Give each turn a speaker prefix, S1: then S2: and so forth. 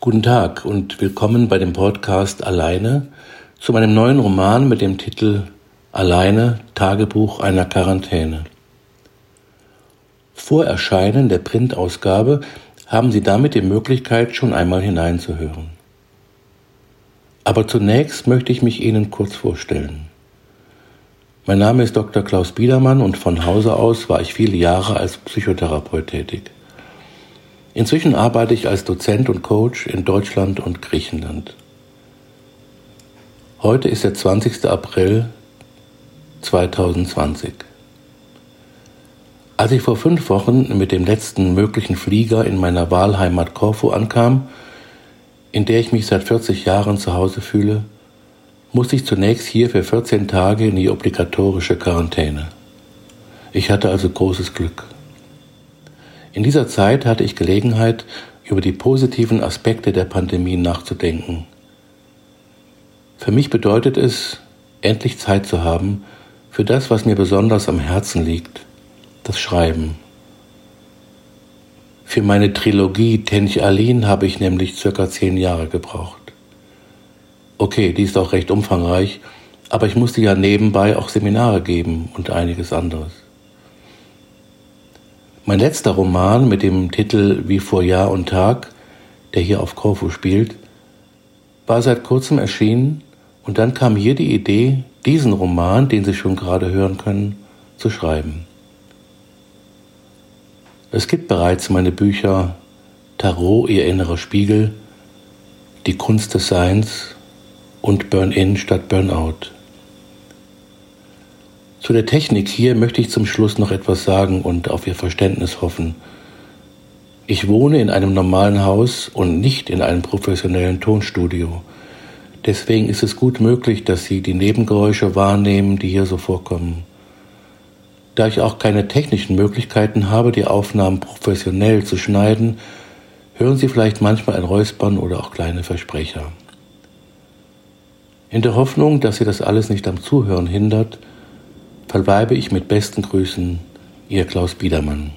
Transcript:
S1: Guten Tag und willkommen bei dem Podcast Alleine zu meinem neuen Roman mit dem Titel Alleine Tagebuch einer Quarantäne. Vor Erscheinen der Printausgabe haben Sie damit die Möglichkeit, schon einmal hineinzuhören. Aber zunächst möchte ich mich Ihnen kurz vorstellen. Mein Name ist Dr. Klaus Biedermann und von Hause aus war ich viele Jahre als Psychotherapeut tätig. Inzwischen arbeite ich als Dozent und Coach in Deutschland und Griechenland. Heute ist der 20. April 2020. Als ich vor fünf Wochen mit dem letzten möglichen Flieger in meiner Wahlheimat Korfu ankam, in der ich mich seit 40 Jahren zu Hause fühle, musste ich zunächst hier für 14 Tage in die obligatorische Quarantäne. Ich hatte also großes Glück. In dieser Zeit hatte ich Gelegenheit, über die positiven Aspekte der Pandemie nachzudenken. Für mich bedeutet es, endlich Zeit zu haben für das, was mir besonders am Herzen liegt, das Schreiben. Für meine Trilogie Tench Alin habe ich nämlich circa zehn Jahre gebraucht. Okay, die ist auch recht umfangreich, aber ich musste ja nebenbei auch Seminare geben und einiges anderes. Mein letzter Roman mit dem Titel Wie vor Jahr und Tag, der hier auf Korfu spielt, war seit kurzem erschienen und dann kam hier die Idee, diesen Roman, den Sie schon gerade hören können, zu schreiben. Es gibt bereits meine Bücher Tarot, Ihr innerer Spiegel, Die Kunst des Seins und Burn-in statt Burnout. Zu der Technik hier möchte ich zum Schluss noch etwas sagen und auf Ihr Verständnis hoffen. Ich wohne in einem normalen Haus und nicht in einem professionellen Tonstudio. Deswegen ist es gut möglich, dass Sie die Nebengeräusche wahrnehmen, die hier so vorkommen. Da ich auch keine technischen Möglichkeiten habe, die Aufnahmen professionell zu schneiden, hören Sie vielleicht manchmal ein Räuspern oder auch kleine Versprecher. In der Hoffnung, dass Sie das alles nicht am Zuhören hindert, verbleibe ich mit besten Grüßen, Ihr Klaus Biedermann.